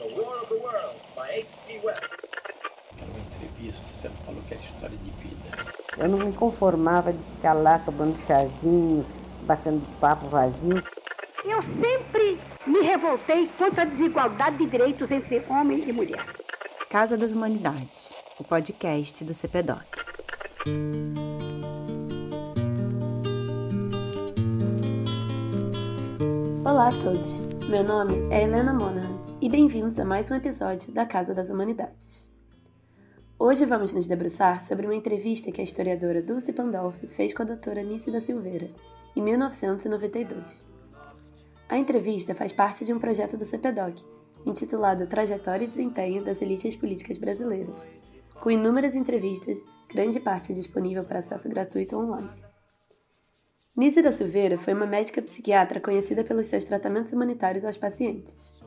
The War of the Worlds, by H.G. Wells. Era uma entrevista, você não falou que era história de vida. Eu não me conformava de ficar lá tomando chazinho, batendo papo vazio. Eu sempre me revoltei contra a desigualdade de direitos entre homem e mulher. Casa das Humanidades, o podcast do CPDOC. Olá a todos, meu nome é Helena Monahan e bem-vindos a mais um episódio da Casa das Humanidades. Hoje vamos nos debruçar sobre uma entrevista que a historiadora Dulce Pandolfi fez com a doutora Nice da Silveira, em 1992. A entrevista faz parte de um projeto do CPDOC, intitulado Trajetória e Desempenho das Elites Políticas Brasileiras, com inúmeras entrevistas, grande parte disponível para acesso gratuito online. Nice da Silveira foi uma médica psiquiatra conhecida pelos seus tratamentos humanitários aos pacientes.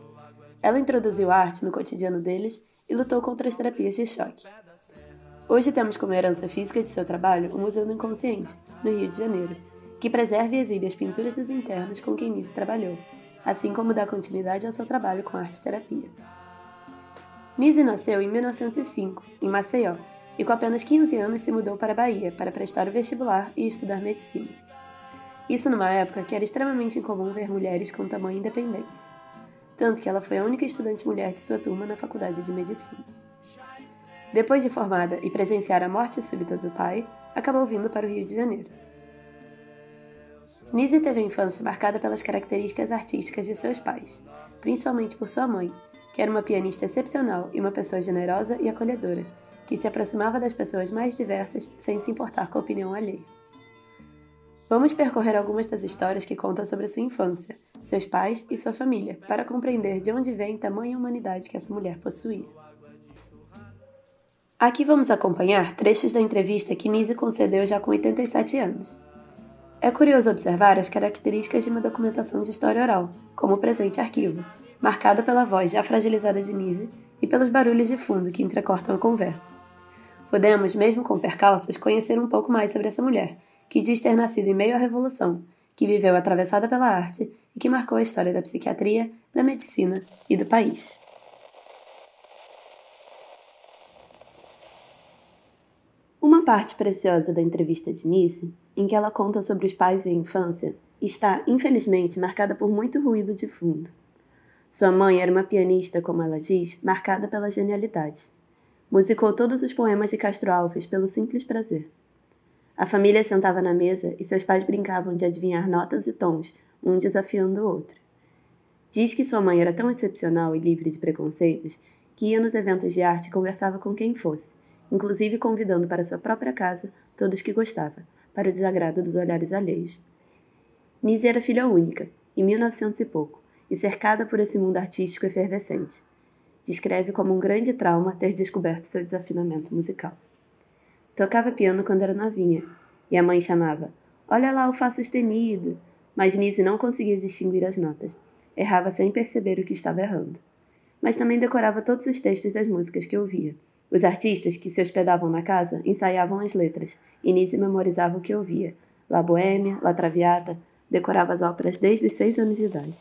Ela introduziu arte no cotidiano deles e lutou contra as terapias de choque. Hoje temos como herança física de seu trabalho o Museu do Inconsciente, no Rio de Janeiro, que preserva e exibe as pinturas dos internos com quem Nice trabalhou, assim como dá continuidade ao seu trabalho com arte-terapia. Nise nasceu em 1905, em Maceió, e com apenas 15 anos se mudou para a Bahia para prestar o vestibular e estudar medicina. Isso numa época que era extremamente incomum ver mulheres com tamanha independência. Tanto que ela foi a única estudante mulher de sua turma na faculdade de medicina. Depois de formada e presenciar a morte súbita do pai, acabou vindo para o Rio de Janeiro. Nise teve a infância marcada pelas características artísticas de seus pais, principalmente por sua mãe, que era uma pianista excepcional e uma pessoa generosa e acolhedora, que se aproximava das pessoas mais diversas sem se importar com a opinião alheia. Vamos percorrer algumas das histórias que contam sobre sua infância, seus pais e sua família, para compreender de onde vem tamanha humanidade que essa mulher possuía. Aqui vamos acompanhar trechos da entrevista que Nise concedeu já com 87 anos. É curioso observar as características de uma documentação de história oral, como o presente arquivo, marcada pela voz já fragilizada de Nise e pelos barulhos de fundo que entrecortam a conversa. Podemos, mesmo com percalços, conhecer um pouco mais sobre essa mulher, que diz ter nascido em meio à Revolução, que viveu atravessada pela arte e que marcou a história da psiquiatria, da medicina e do país. Uma parte preciosa da entrevista de Nice, em que ela conta sobre os pais e a infância, está, infelizmente, marcada por muito ruído de fundo. Sua mãe era uma pianista, como ela diz, marcada pela genialidade. Musicou todos os poemas de Castro Alves pelo simples prazer. A família sentava na mesa e seus pais brincavam de adivinhar notas e tons, um desafiando o outro. Diz que sua mãe era tão excepcional e livre de preconceitos que ia nos eventos de arte e conversava com quem fosse, inclusive convidando para sua própria casa todos que gostava, para o desagrado dos olhares alheios. Nise era filha única, em 1900 e pouco, e cercada por esse mundo artístico efervescente. Descreve como um grande trauma ter descoberto seu desafinamento musical. Tocava piano quando era novinha, e a mãe chamava: Olha lá o Fá sustenido! Mas Nise não conseguia distinguir as notas. Errava sem perceber o que estava errando. Mas também decorava todos os textos das músicas que ouvia, os artistas que se hospedavam na casa ensaiavam as letras, e Nise memorizava o que ouvia. La Boêmia, La Traviata, decorava as óperas desde os seis anos de idade.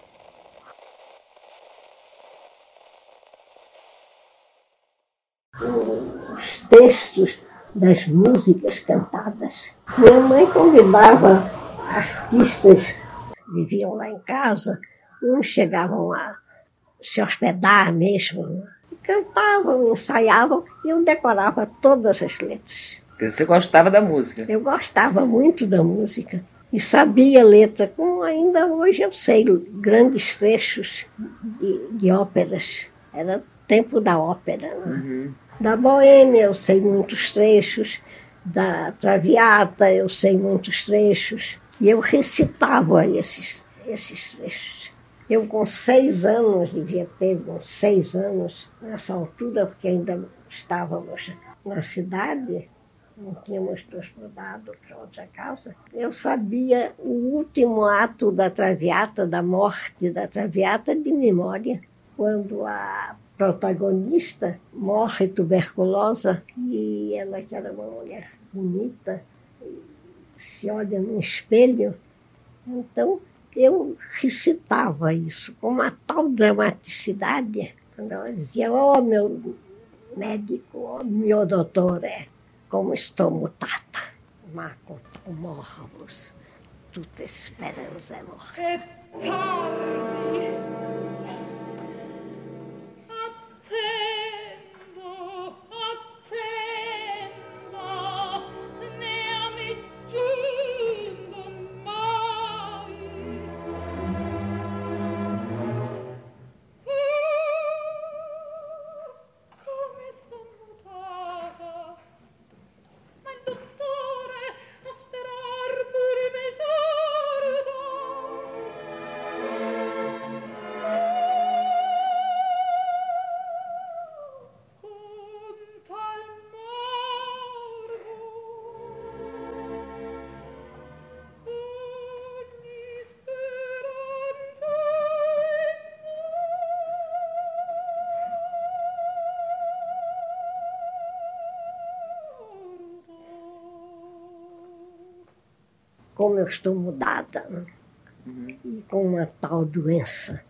Os textos das músicas cantadas. Minha mãe convidava artistas que viviam lá em casa, uns chegavam a se hospedar mesmo cantavam, ensaiavam e eu decorava todas as letras. Você gostava da música? Eu gostava muito da música e sabia letra, como ainda hoje eu sei grandes trechos de, de óperas. Era tempo da ópera. Né? Uhum. Da Boêmia eu sei muitos trechos, da Traviata eu sei muitos trechos e eu recitava esses, esses trechos. Eu, com seis anos, devia ter uns seis anos, nessa altura, porque ainda estávamos na cidade, não tínhamos nos mudado para outra casa, eu sabia o último ato da Traviata, da morte da Traviata, de memória, quando a protagonista morre tuberculosa e ela, que era uma mulher bonita, se olha no espelho. Então, eu recitava isso com uma tal dramaticidade Quando ela dizia, ó oh, meu médico, ó oh, meu doutor, é, como estou mutada, ma morros, tutte speranza é morte. Como eu estou mudada, né? uhum. e com uma tal doença,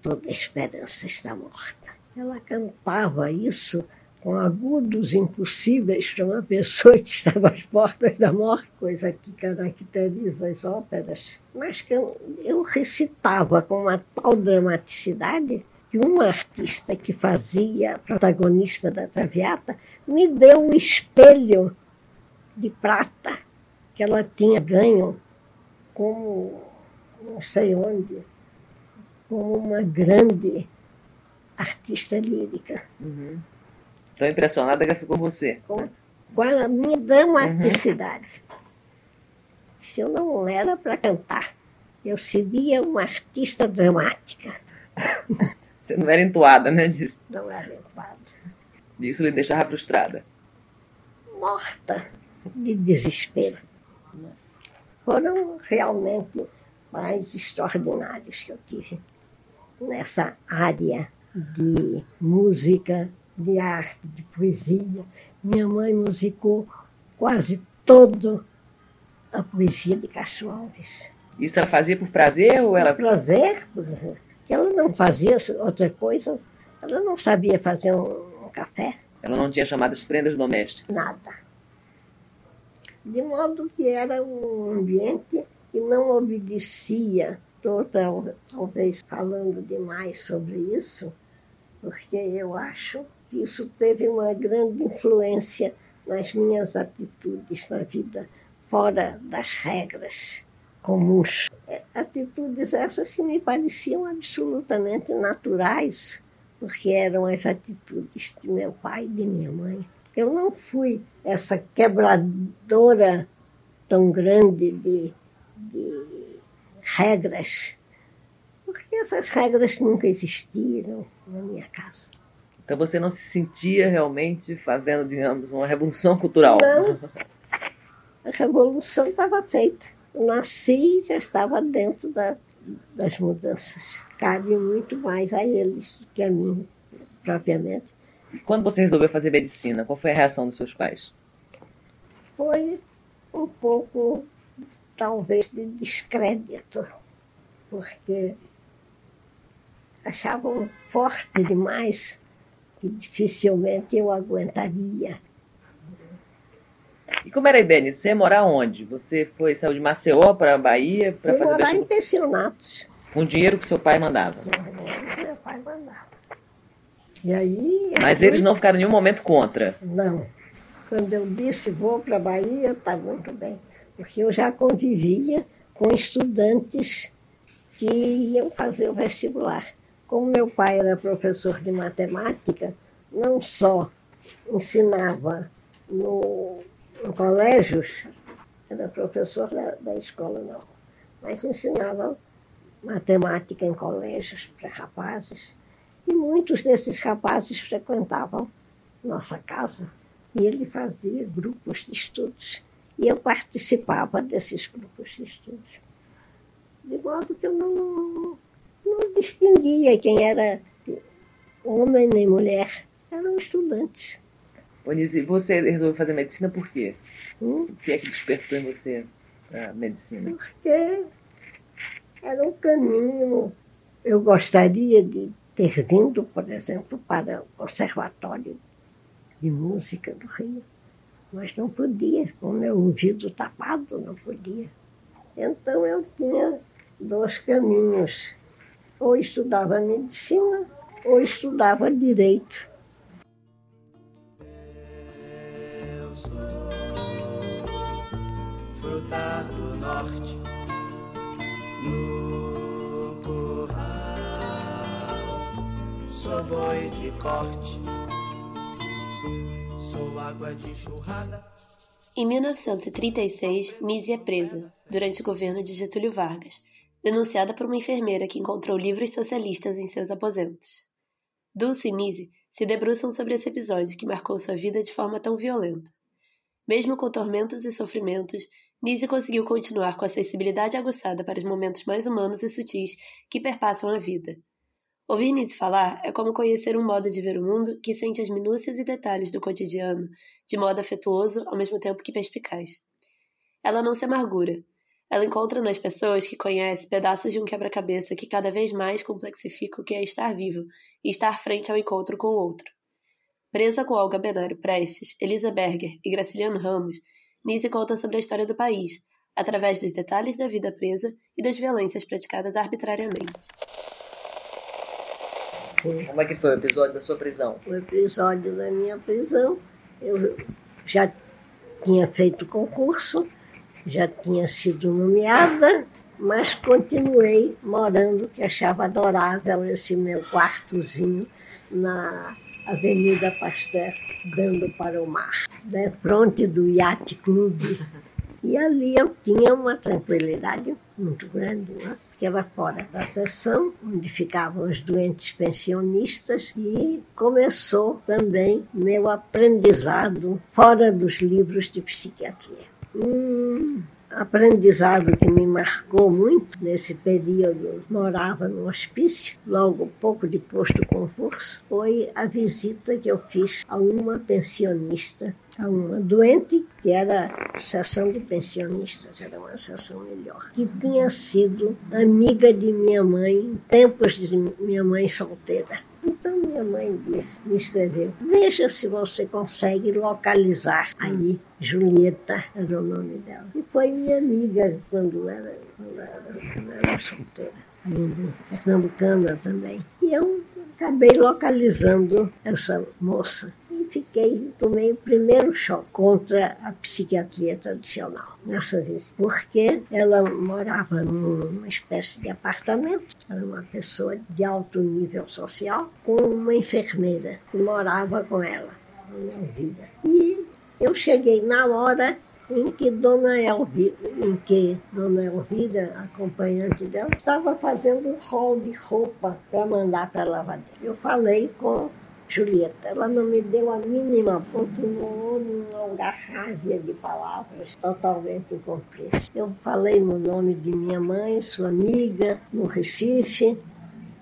toda esperança está morta. Ela cantava isso com agudos impossíveis para uma pessoa que estava às portas da morte, coisa que caracteriza as óperas, mas que eu, eu recitava com uma tal dramaticidade que uma artista que fazia protagonista da Traviata me deu um espelho de prata que ela tinha ganho como, não sei onde, como uma grande artista lírica. Uhum. Tão impressionada que ela ficou você. Com, com a minha dramaticidade. Uhum. Se eu não era para cantar, eu seria uma artista dramática. Você não era entoada, né? Disso. Não era entoada. Isso lhe deixava frustrada. Morta de desespero foram realmente mais extraordinários que eu tive nessa área de música, de arte, de poesia. Minha mãe musicou quase toda a poesia de Castro Alves. Isso ela fazia por prazer ou ela? Por prazer, ela não fazia outra coisa, ela não sabia fazer um, um café. Ela não tinha chamadas prendas domésticas? Nada de modo que era um ambiente que não obedecia. Estou talvez falando demais sobre isso, porque eu acho que isso teve uma grande influência nas minhas atitudes na vida, fora das regras comuns. É, atitudes essas que me pareciam absolutamente naturais, porque eram as atitudes de meu pai e de minha mãe. Eu não fui essa quebradora tão grande de, de regras, porque essas regras nunca existiram na minha casa. Então você não se sentia realmente fazendo, digamos, uma revolução cultural? Não. A revolução estava feita. Eu nasci e já estava dentro da, das mudanças. Cabe muito mais a eles que a mim, propriamente. Quando você resolveu fazer medicina, qual foi a reação dos seus pais? Foi um pouco, talvez, de descrédito, porque achavam forte demais que dificilmente eu aguentaria. E como era a ideia nisso? Você ia morar onde? Você foi, saiu de Maceió para a Bahia para fazer morar em pensionatos. Com o dinheiro que seu pai mandava? Meu pai mandava. E aí. Mas eles não ficaram em nenhum momento contra? Não. Quando eu disse vou para a Bahia, está muito bem. Porque eu já convivia com estudantes que iam fazer o vestibular. Como meu pai era professor de matemática, não só ensinava no, em colégios, era professor da, da escola não, mas ensinava matemática em colégios para rapazes e muitos desses rapazes frequentavam nossa casa e ele fazia grupos de estudos. E eu participava desses grupos de estudos. De modo que eu não, não distinguia quem era homem nem mulher. Eram estudantes. Bonise, você resolveu fazer medicina por quê? Hum? O que é que despertou em você a medicina? Porque era um caminho. Eu gostaria de ter vindo, por exemplo, para o Conservatório de Música do Rio, mas não podia, com meu ouvido tapado, não podia. Então eu tinha dois caminhos, ou estudava medicina ou estudava direito. Eu sou fruta do norte, no sou boi de corte, sou água de churrada. Em 1936, Nise é presa, durante o governo de Getúlio Vargas, denunciada por uma enfermeira que encontrou livros socialistas em seus aposentos. Dulce e Nise se debruçam sobre esse episódio que marcou sua vida de forma tão violenta. Mesmo com tormentos e sofrimentos, Nise conseguiu continuar com a sensibilidade aguçada para os momentos mais humanos e sutis que perpassam a vida. Ouvir Nise falar é como conhecer um modo de ver o mundo que sente as minúcias e detalhes do cotidiano, de modo afetuoso ao mesmo tempo que perspicaz. Ela não se amargura. Ela encontra nas pessoas que conhece pedaços de um quebra-cabeça que cada vez mais complexifica o que é estar vivo e estar frente ao encontro com o outro. Presa com Olga Benário Prestes, Elisa Berger e Graciliano Ramos, Nise conta sobre a história do país, através dos detalhes da vida presa e das violências praticadas arbitrariamente. Sim. Como é que foi o episódio da sua prisão? O episódio da minha prisão, eu já tinha feito concurso, já tinha sido nomeada, mas continuei morando, que achava adorável esse meu quartozinho na Avenida Pasteur, dando para o mar, né, fronte do Yacht Clube. E ali eu tinha uma tranquilidade muito grande, né? Porque era fora da sessão, onde ficavam os doentes pensionistas, e começou também meu aprendizado fora dos livros de psiquiatria. Um aprendizado que me marcou muito nesse período, morava no hospício, logo pouco depois do concurso, foi a visita que eu fiz a uma pensionista a uma doente, que era sessão de pensionistas, era uma sessão melhor, que tinha sido amiga de minha mãe em tempos de minha mãe solteira. Então minha mãe disse, me escreveu, veja se você consegue localizar aí Julieta era o nome dela. E foi minha amiga quando era, quando era, quando era solteira, ainda pernambucana também. E eu acabei localizando essa moça fiquei, tomei o primeiro choque contra a psiquiatria tradicional nessa vez, porque ela morava numa espécie de apartamento, era uma pessoa de alto nível social, com uma enfermeira que morava com ela, Dona Elvira. E eu cheguei na hora em que Dona Elvira, em que Dona Elvira, acompanhante dela, estava fazendo um rol de roupa para mandar para a lavadeira. Eu falei com Julieta, ela não me deu a mínima, continuou numa garrafia de palavras totalmente incompreensíveis. Eu falei no nome de minha mãe, sua amiga, no Recife,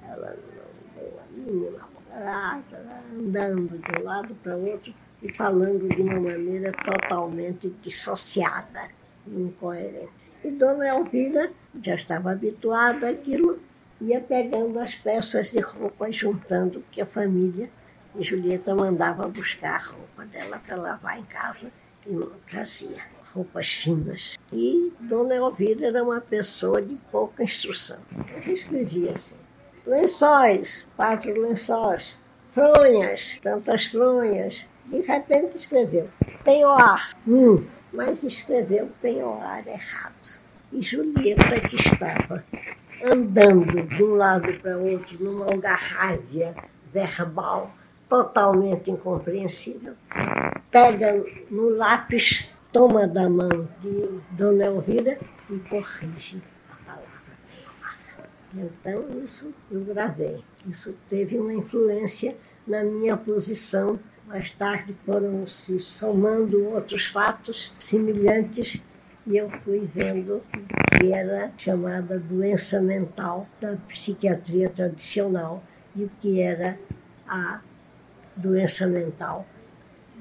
ela não deu a mínima, andando de um lado para outro e falando de uma maneira totalmente dissociada incoerente. E Dona Elvira já estava habituada àquilo, ia pegando as peças de roupa juntando, porque a família e Julieta mandava buscar a roupa dela para lavar em casa e não trazia roupas finas. E Dona Elvira era uma pessoa de pouca instrução. Eu escrevia assim: lençóis, quatro lençóis, fronhas, tantas fronhas. De repente escreveu penhoar, hum, mas escreveu penhoar errado. E Julieta, que estava andando de um lado para outro numa algarrávia verbal, totalmente incompreensível. Pega no lápis, toma da mão de Dona Elvira e corrige a palavra. Então, isso eu gravei. Isso teve uma influência na minha posição. Mais tarde foram se somando outros fatos semelhantes e eu fui vendo que era chamada doença mental da psiquiatria tradicional e que era a doença mental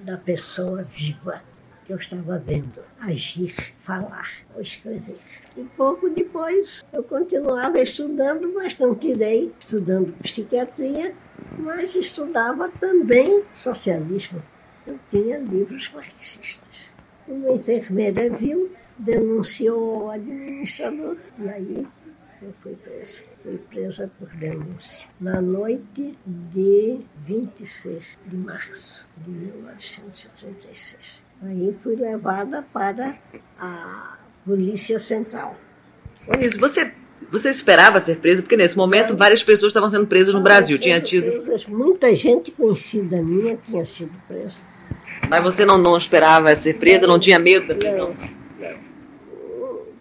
da pessoa viva. que eu estava vendo agir, falar ou escrever. E pouco depois eu continuava estudando, mas não tirei, estudando psiquiatria, mas estudava também socialismo. Eu tinha livros marxistas. Uma enfermeira viu, denunciou o administrador e aí eu fui presa. Fui presa por denúncia. Na noite de 26 de março de 1936. Aí fui levada para a Polícia Central. Isso, você, você esperava ser presa? Porque nesse momento várias pessoas estavam sendo presas no Brasil. Tinha tido. Presas, muita gente conhecida minha tinha sido presa. Mas você não, não esperava ser presa? Não tinha medo da prisão? Não, não.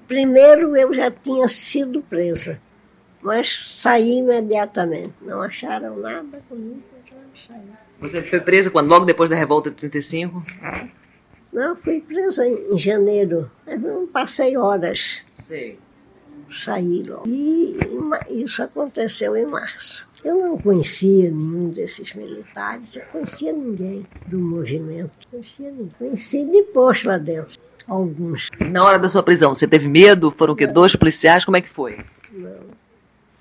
Primeiro eu já tinha sido presa, mas saí imediatamente. Não acharam nada comigo, então saí. Você foi presa quando? Logo depois da revolta de 35? Não, fui presa em janeiro. Eu não passei horas. Sei. Saí logo. E isso aconteceu em março. Eu não conhecia nenhum desses militares, eu conhecia ninguém do movimento. Conhecia ninguém. Conheci depois lá dentro, alguns. Na hora da sua prisão, você teve medo? Foram o quê? Dois policiais? Como é que foi? Não.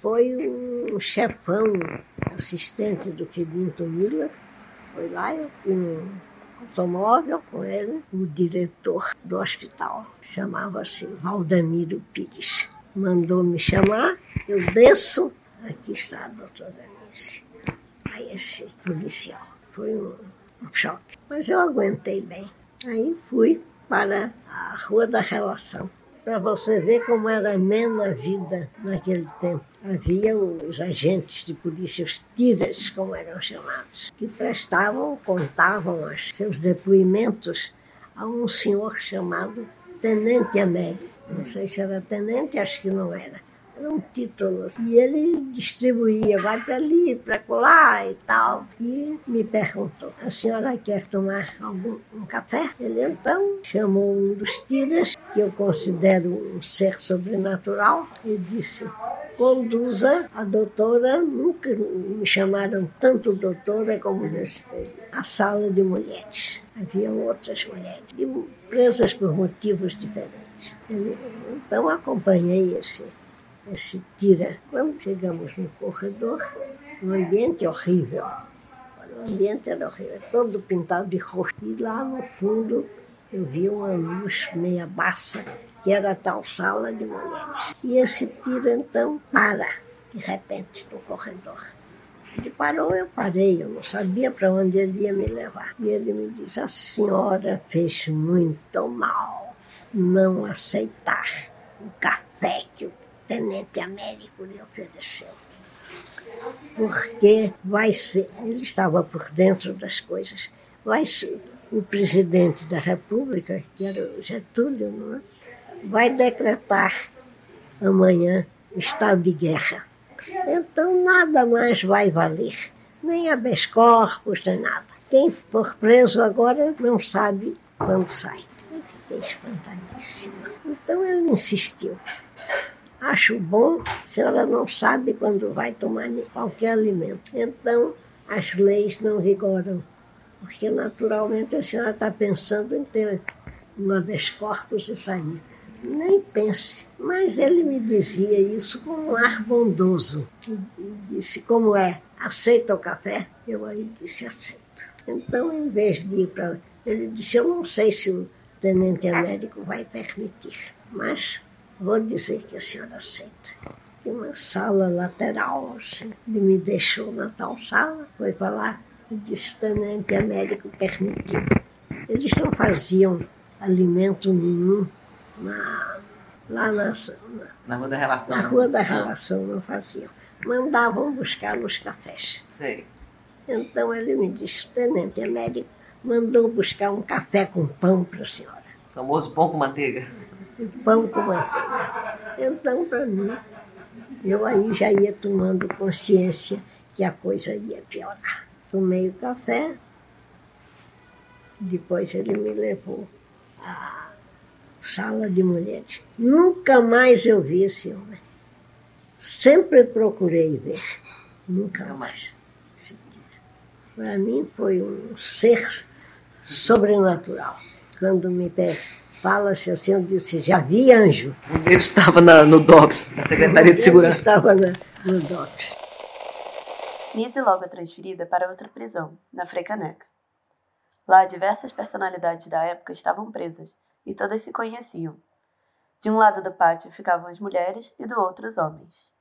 Foi um chefão, assistente do Quibinto Miller. Foi lá, eu fui automóvel com ele, o diretor do hospital. Chamava-se Valdemiro Pires. Mandou me chamar, eu desço Aqui está a doutora Anice. Aí esse policial. Foi um, um choque. Mas eu aguentei bem. Aí fui para a Rua da Relação. Para você ver como era amena a vida naquele tempo. Havia os agentes de polícia, os tiras, como eram chamados, que prestavam, contavam os seus depoimentos a um senhor chamado Tenente Américo. Não sei se era tenente, acho que não era eram títulos. E ele distribuía, vai para ali, para lá e tal. E me perguntou, a senhora quer tomar algum um café? Ele então chamou um dos tiras, que eu considero um ser sobrenatural, e disse, conduza a doutora, nunca me chamaram tanto doutora como nesse a sala de mulheres. Havia outras mulheres, presas por motivos diferentes. Então acompanhei esse esse tira. Quando chegamos no corredor, um ambiente horrível. O ambiente era horrível, todo pintado de roxo. E lá no fundo eu vi uma luz meia baça, que era a tal sala de mulheres. E esse tira então para, de repente, no corredor. Ele parou, eu parei, eu não sabia para onde ele ia me levar. E ele me disse: A senhora fez muito mal não aceitar o café que o Tenente Américo lhe ofereceu. Porque vai ser, ele estava por dentro das coisas, vai ser o presidente da República, que era o Getúlio, não é? vai decretar amanhã estado de guerra. Então nada mais vai valer, nem habeas corpus, nem nada. Quem for preso agora não sabe quando sai. Eu fiquei espantadíssima. Então ele insistiu. Acho bom se ela não sabe quando vai tomar qualquer alimento. Então, as leis não vigoram, porque naturalmente a senhora está pensando em ter uma vez corpos e sair. Nem pense. Mas ele me dizia isso com um ar bondoso. E disse, como é? Aceita o café? Eu aí disse, aceito. Então, em vez de ir para... Ele disse, eu não sei se o tenente Américo vai permitir, mas Vou dizer que a senhora aceita. E uma sala lateral, assim, ele me deixou na tal sala, foi para lá e disse tenente Américo permitiu. Eles não faziam alimento nenhum na, lá na, na, na Rua da Relação. Na Rua da Relação não faziam. Mandavam buscar nos cafés. Sei. Então ele me disse, tenente Américo mandou buscar um café com pão para a senhora. Famoso pão com manteiga e pão com manteiga. Então, para mim, eu aí já ia tomando consciência que a coisa ia piorar. Tomei o café, depois ele me levou à sala de mulheres. Nunca mais eu vi esse homem. Sempre procurei ver, nunca mais. Para mim foi um ser sobrenatural. quando me pe- fala-se assim, eu disse, já vi anjo. Deles estava na- no DOPS, na Secretaria de Eu Segurança. estava na- no DOPS. Nise logo é transferida para outra prisão, na Frecaneca. Lá, diversas personalidades da época estavam presas e todas se conheciam. De um lado do pátio ficavam as mulheres e do outro os homens.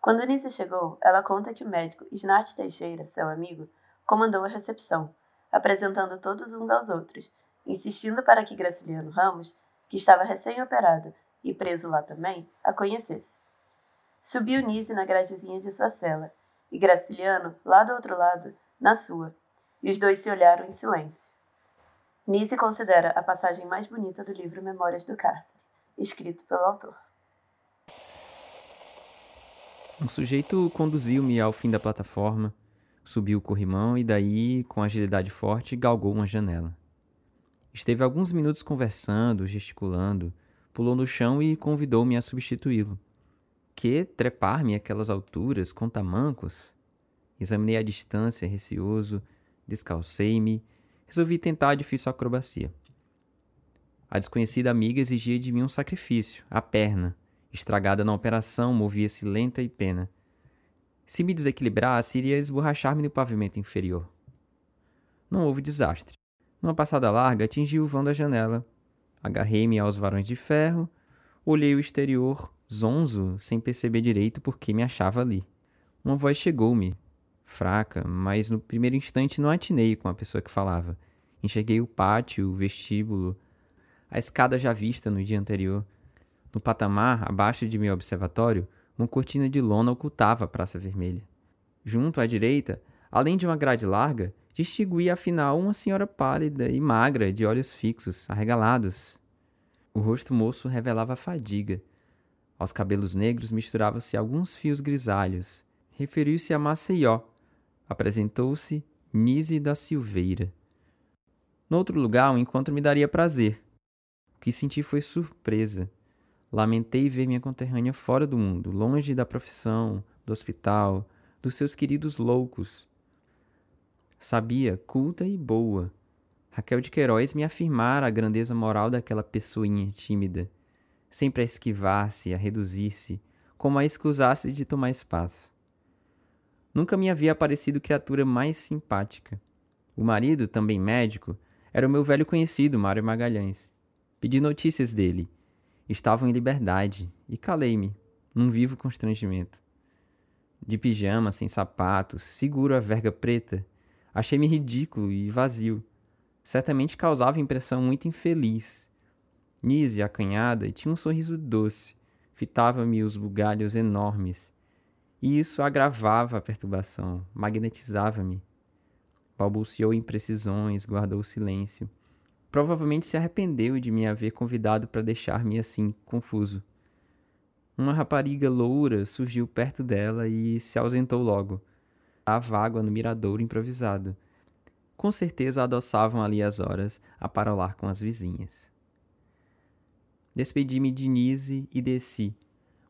Quando Nise chegou, ela conta que o médico Snart Teixeira, seu amigo, comandou a recepção, apresentando todos uns aos outros, insistindo para que Graciliano Ramos, que estava recém-operado e preso lá também, a conhecesse. Subiu Nise na gradezinha de sua cela e Graciliano lá do outro lado, na sua, e os dois se olharam em silêncio. Nise considera a passagem mais bonita do livro Memórias do Cárcere, escrito pelo autor. Um sujeito conduziu-me ao fim da plataforma, subiu o corrimão e daí, com agilidade forte, galgou uma janela. Esteve alguns minutos conversando, gesticulando, pulou no chão e convidou-me a substituí-lo. Que trepar-me àquelas alturas com tamancos? Examinei a distância, receoso, descalcei-me, resolvi tentar a difícil acrobacia. A desconhecida amiga exigia de mim um sacrifício, a perna, estragada na operação, movia-se lenta e pena. Se me desequilibrasse, iria esborrachar-me no pavimento inferior. Não houve desastre. Numa passada larga, atingi o vão da janela. Agarrei-me aos varões de ferro, olhei o exterior, zonzo, sem perceber direito por que me achava ali. Uma voz chegou-me, fraca, mas no primeiro instante não atinei com a pessoa que falava. Enxerguei o pátio, o vestíbulo, a escada já vista no dia anterior. No patamar, abaixo de meu observatório, uma cortina de lona ocultava a Praça Vermelha. Junto à direita, além de uma grade larga, distingui afinal uma senhora pálida e magra, de olhos fixos, arregalados. O rosto moço revelava fadiga. Aos cabelos negros misturavam-se alguns fios grisalhos. Referiu-se a Maceió. Apresentou-se Nise da Silveira. No outro lugar, o encontro me daria prazer. O que senti foi surpresa. Lamentei ver minha conterrânea fora do mundo, longe da profissão, do hospital, dos seus queridos loucos. Sabia, culta e boa. Raquel de Queiroz me afirmara a grandeza moral daquela pessoinha tímida, sempre a esquivar-se, a reduzir-se, como a escusar-se de tomar espaço. Nunca me havia aparecido criatura mais simpática. O marido, também médico, era o meu velho conhecido, Mário Magalhães. Pedi notícias dele. Estavam em liberdade e calei-me, num vivo constrangimento. De pijama, sem sapatos, seguro a verga preta, achei-me ridículo e vazio. Certamente causava impressão muito infeliz. Nise, acanhada, tinha um sorriso doce, fitava-me os bugalhos enormes. E isso agravava a perturbação, magnetizava-me. Balbuciou imprecisões, guardou silêncio. Provavelmente se arrependeu de me haver convidado para deixar-me assim, confuso. Uma rapariga loura surgiu perto dela e se ausentou logo. Dava água no miradouro improvisado. Com certeza adoçavam ali as horas a parolar com as vizinhas. Despedi-me de Nise e desci.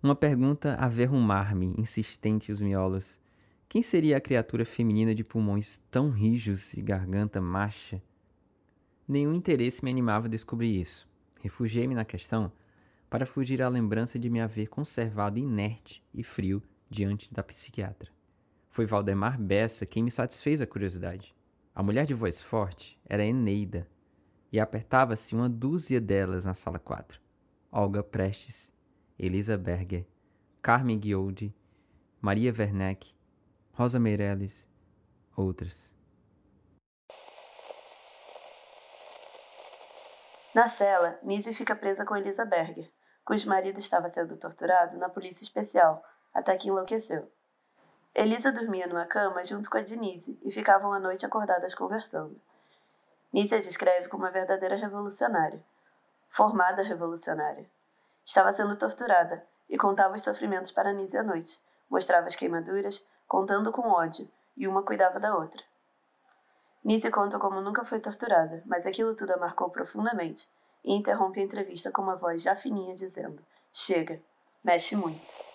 Uma pergunta a verrumar-me, insistente os miolos. Quem seria a criatura feminina de pulmões tão rijos e garganta macha? Nenhum interesse me animava a descobrir isso. Refugiei-me na questão para fugir à lembrança de me haver conservado inerte e frio diante da psiquiatra. Foi Valdemar Bessa quem me satisfez a curiosidade. A mulher de voz forte era Eneida, e apertava-se uma dúzia delas na sala 4. Olga Prestes, Elisa Berger, Carmen Guioldi, Maria Werneck, Rosa Meirelles, outras. Na cela, Nise fica presa com Elisa Berger, cujo marido estava sendo torturado na polícia especial, até que enlouqueceu. Elisa dormia numa cama junto com a de Nise e ficavam a noite acordadas conversando. Nise a descreve como uma verdadeira revolucionária, formada revolucionária. Estava sendo torturada e contava os sofrimentos para Nise à noite, mostrava as queimaduras, contando com ódio, e uma cuidava da outra. Nise conta como nunca foi torturada, mas aquilo tudo a marcou profundamente e interrompe a entrevista com uma voz já fininha dizendo: Chega, mexe muito.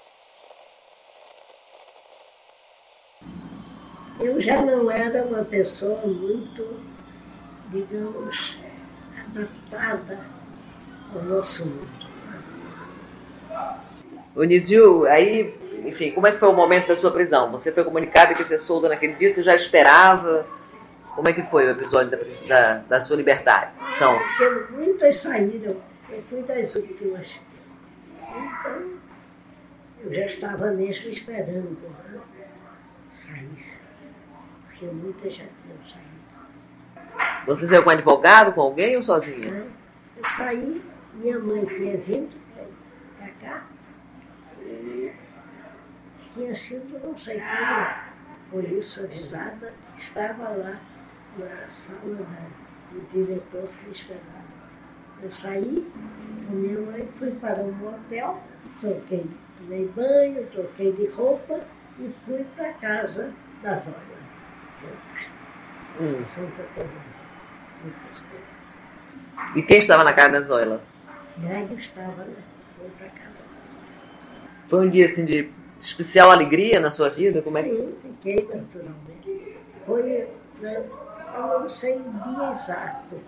Eu já não era uma pessoa muito, digamos, da adaptada ao nosso mundo. Onizio, aí, enfim, como é que foi o momento da sua prisão? Você foi comunicado que ia ser solta naquele dia, você já esperava? Como é que foi o episódio da, da, da sua libertação? Porque muitas saíram, eu fui das últimas. Então, eu já estava mesmo esperando né, sair. Porque muitas já tinham saído. Você saiu com advogado, com alguém ou sozinha? Eu saí, minha mãe tinha vindo para cá. E tinha sido, não sei como, por isso avisada, estava lá na sala do diretor que me esperava. Eu saí com minha mãe, fui para um hotel, troquei, tomei banho, troquei de roupa e fui para casa da Zóia, Hum. Santa Teresa. E quem estava na casa da Zoila? Greg estava lá, foi para casa da Zóia. Foi um dia assim de especial alegria na sua vida? Como é que Sim, fiquei naturalmente. Foi, né, eu não sei o dia exato,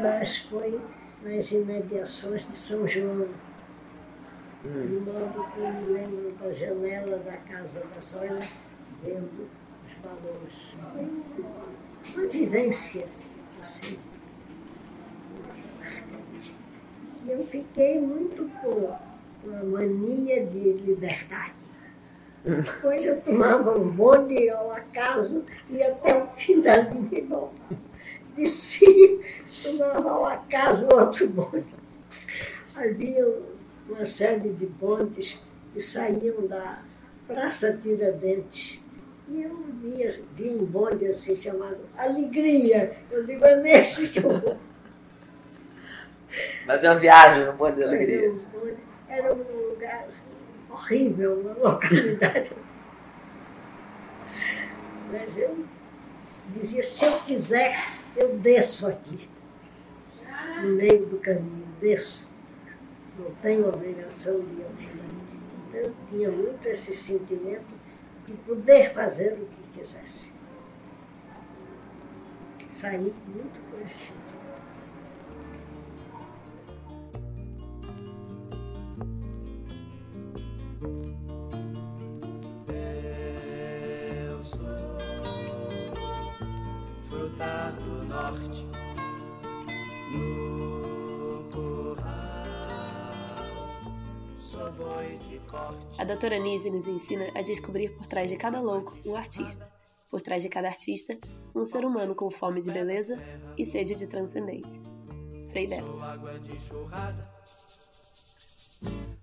mas foi nas imediações de São João. De modo que eu me lembro da janela da casa da Zóia, vendo Foi uma vivência, assim, eu fiquei muito com uma mania de liberdade. Depois eu tomava um bonde ao acaso e até o fim da linha voltava. Descia, tomava ao acaso outro bonde. Havia uma série de bondes que saíam da Praça Tiradentes. E eu via, vi um bonde assim chamado Alegria. Eu digo, é nesse que eu vou. Fazer uma viagem no Bonde da Alegria. Era um lugar horrível, uma localidade. Mas eu dizia, se eu quiser, eu desço aqui, no meio do caminho, desço. Não tenho obrigação de ir ao. Então eu tinha muito esse sentimento de poder fazer o que quisesse. Saí muito com A doutora Nise nos ensina a descobrir por trás de cada louco um artista, por trás de cada artista, um ser humano com fome de beleza e sede de transcendência. Frei Beto.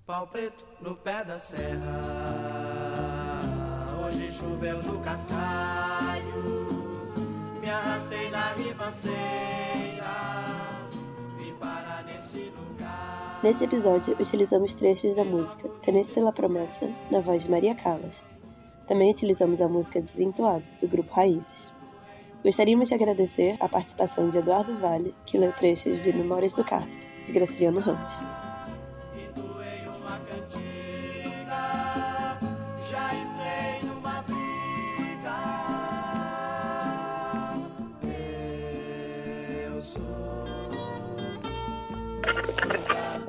Pau preto no pé da serra. Hoje choveu no cascalho. Me arrastei na ribanceira. Nesse episódio, utilizamos trechos da música Teneste la Promessa, na voz de Maria Callas. Também utilizamos a música Desentoado, do grupo Raízes. Gostaríamos de agradecer a participação de Eduardo Vale, que leu trechos de Memórias do Cárcere, de Graciliano Ramos.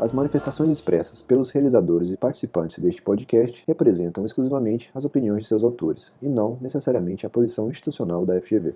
As manifestações expressas pelos realizadores e participantes deste podcast representam exclusivamente as opiniões de seus autores, e não necessariamente a posição institucional da FGV.